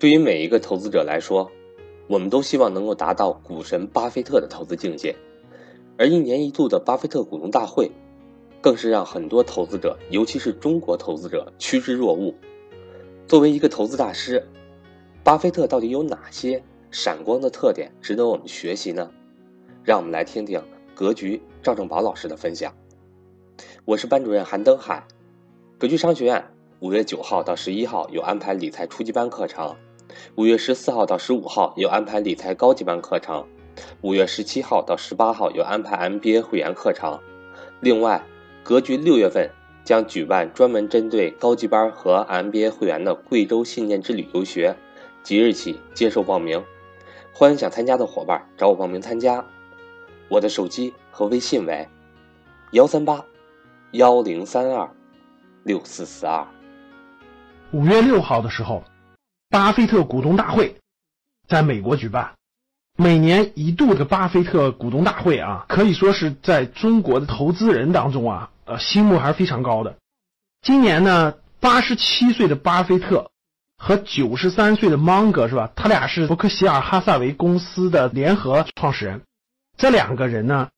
对于每一个投资者来说，我们都希望能够达到股神巴菲特的投资境界，而一年一度的巴菲特股东大会，更是让很多投资者，尤其是中国投资者趋之若鹜。作为一个投资大师，巴菲特到底有哪些闪光的特点值得我们学习呢？让我们来听听格局赵正宝老师的分享。我是班主任韩登海，格局商学院五月九号到十一号有安排理财初级班课程。五月十四号到十五号有安排理财高级班课程，五月十七号到十八号有安排 MBA 会员课程。另外，格局六月份将举办专门针对高级班和 MBA 会员的贵州信念之旅游学，即日起接受报名。欢迎想参加的伙伴找我报名参加。我的手机和微信为幺三八幺零三二六四四二。五月六号的时候。巴菲特股东大会在美国举办，每年一度的巴菲特股东大会啊，可以说是在中国的投资人当中啊，呃，心目还是非常高的。今年呢，八十七岁的巴菲特和九十三岁的芒格是吧？他俩是伯克希尔哈萨维公司的联合创始人，这两个人呢，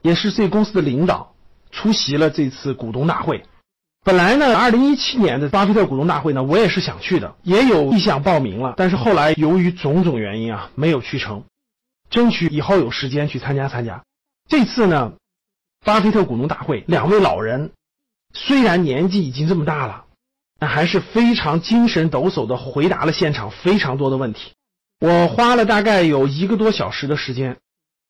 也是这公司的领导，出席了这次股东大会。本来呢，二零一七年的巴菲特股东大会呢，我也是想去的，也有意向报名了，但是后来由于种种原因啊，没有去成，争取以后有时间去参加参加。这次呢，巴菲特股东大会，两位老人虽然年纪已经这么大了，但还是非常精神抖擞的回答了现场非常多的问题。我花了大概有一个多小时的时间，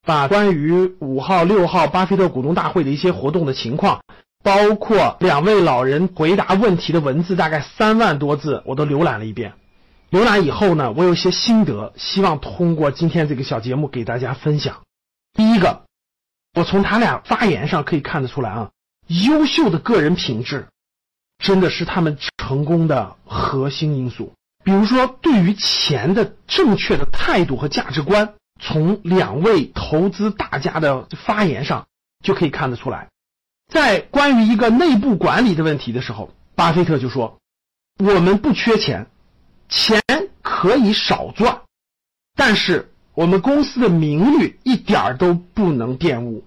把关于五号、六号巴菲特股东大会的一些活动的情况。包括两位老人回答问题的文字，大概三万多字，我都浏览了一遍。浏览以后呢，我有一些心得，希望通过今天这个小节目给大家分享。第一个，我从他俩发言上可以看得出来啊，优秀的个人品质真的是他们成功的核心因素。比如说，对于钱的正确的态度和价值观，从两位投资大家的发言上就可以看得出来。在关于一个内部管理的问题的时候，巴菲特就说：“我们不缺钱，钱可以少赚，但是我们公司的名誉一点儿都不能玷污。”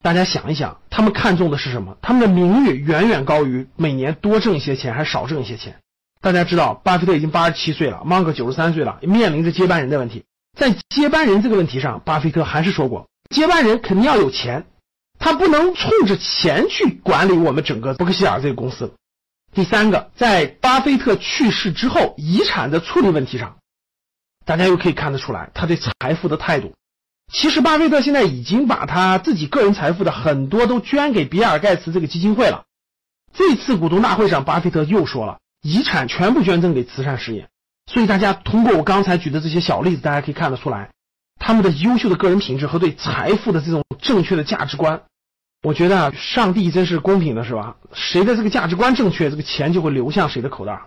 大家想一想，他们看重的是什么？他们的名誉远远高于每年多挣一些钱还是少挣一些钱。大家知道，巴菲特已经八十七岁了，芒格九十三岁了，面临着接班人的问题。在接班人这个问题上，巴菲特还是说过，接班人肯定要有钱。他不能冲着钱去管理我们整个伯克希尔这个公司。第三个，在巴菲特去世之后，遗产的处理问题上，大家又可以看得出来他对财富的态度。其实，巴菲特现在已经把他自己个人财富的很多都捐给比尔盖茨这个基金会了。这次股东大会上，巴菲特又说了，遗产全部捐赠给慈善事业。所以，大家通过我刚才举的这些小例子，大家可以看得出来。他们的优秀的个人品质和对财富的这种正确的价值观，我觉得啊，上帝真是公平的，是吧？谁的这个价值观正确，这个钱就会流向谁的口袋。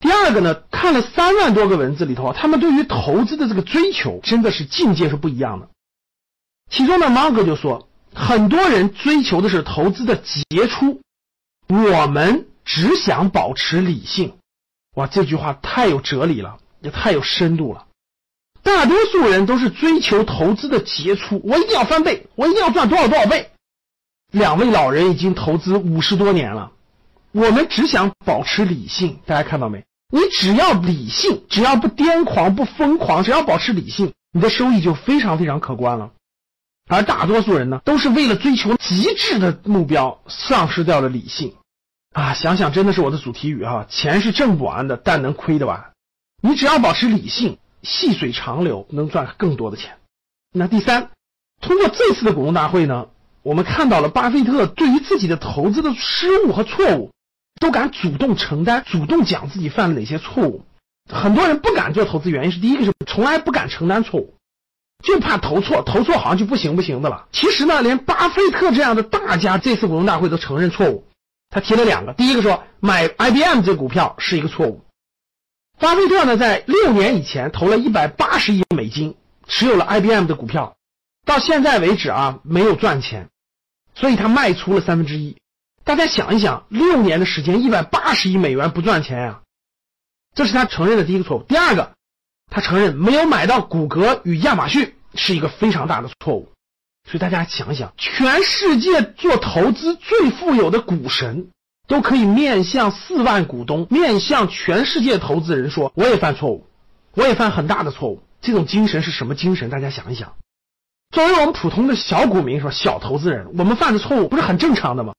第二个呢，看了三万多个文字里头，他们对于投资的这个追求真的是境界是不一样的。其中呢，芒格就说，很多人追求的是投资的杰出，我们只想保持理性。哇，这句话太有哲理了，也太有深度了。大多数人都是追求投资的杰出，我一定要翻倍，我一定要赚多少多少倍。两位老人已经投资五十多年了，我们只想保持理性。大家看到没？你只要理性，只要不癫狂、不疯狂，只要保持理性，你的收益就非常非常可观了。而大多数人呢，都是为了追求极致的目标，丧失掉了理性。啊，想想真的是我的主题语哈，钱是挣不完的，但能亏得完。你只要保持理性。细水长流，能赚更多的钱。那第三，通过这次的股东大会呢，我们看到了巴菲特对于自己的投资的失误和错误，都敢主动承担，主动讲自己犯了哪些错误。很多人不敢做投资，原因是第一个是从来不敢承担错误，就怕投错，投错好像就不行不行的了。其实呢，连巴菲特这样的大家，这次股东大会都承认错误。他提了两个，第一个说买 IBM 这股票是一个错误。巴菲特呢，在六年以前投了一百八十亿美金，持有了 IBM 的股票，到现在为止啊，没有赚钱，所以他卖出了三分之一。大家想一想，六年的时间，一百八十亿美元不赚钱呀？这是他承认的第一个错误。第二个，他承认没有买到谷歌与亚马逊是一个非常大的错误。所以大家想一想，全世界做投资最富有的股神，都可以面向四万股东，面向全世界投资人说：“我也犯错误，我也犯很大的错误。”这种精神是什么精神？大家想一想。作为我们普通的小股民，说小投资人，我们犯的错误不是很正常的吗？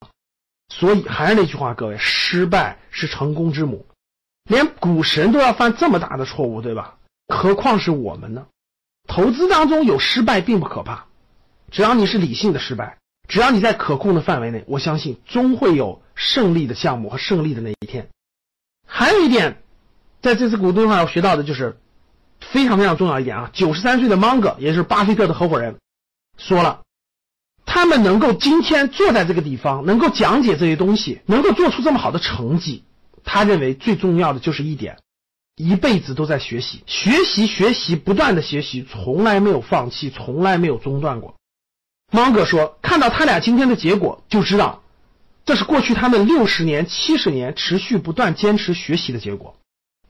所以还是那句话，各位，失败是成功之母。连股神都要犯这么大的错误，对吧？何况是我们呢？投资当中有失败并不可怕，只要你是理性的失败，只要你在可控的范围内，我相信终会有胜利的项目和胜利的那一天。还有一点，在这次股东上要学到的就是非常非常重要一点啊！九十三岁的芒格，也就是巴菲特的合伙人，说了，他们能够今天坐在这个地方，能够讲解这些东西，能够做出这么好的成绩。他认为最重要的就是一点，一辈子都在学习，学习，学习，不断的学习，从来没有放弃，从来没有中断过。芒格说：“看到他俩今天的结果，就知道这是过去他们六十年、七十年持续不断坚持学习的结果。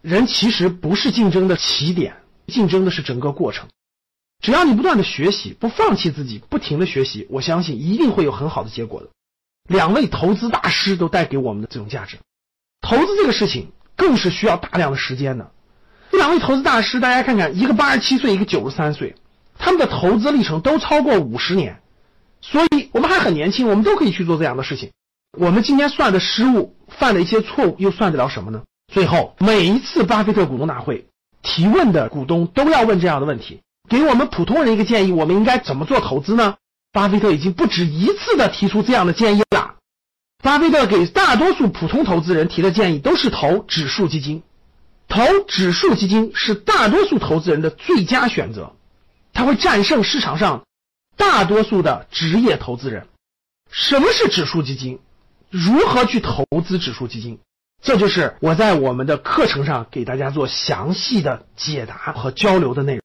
人其实不是竞争的起点，竞争的是整个过程。只要你不断的学习，不放弃自己，不停的学习，我相信一定会有很好的结果的。”两位投资大师都带给我们的这种价值。投资这个事情更是需要大量的时间的。这两位投资大师，大家看看，一个八十七岁，一个九十三岁，他们的投资历程都超过五十年，所以我们还很年轻，我们都可以去做这样的事情。我们今天算的失误，犯的一些错误，又算得了什么呢？最后，每一次巴菲特股东大会提问的股东都要问这样的问题，给我们普通人一个建议：我们应该怎么做投资呢？巴菲特已经不止一次的提出这样的建议了。巴菲特给大多数普通投资人提的建议都是投指数基金，投指数基金是大多数投资人的最佳选择，它会战胜市场上大多数的职业投资人。什么是指数基金？如何去投资指数基金？这就是我在我们的课程上给大家做详细的解答和交流的内容。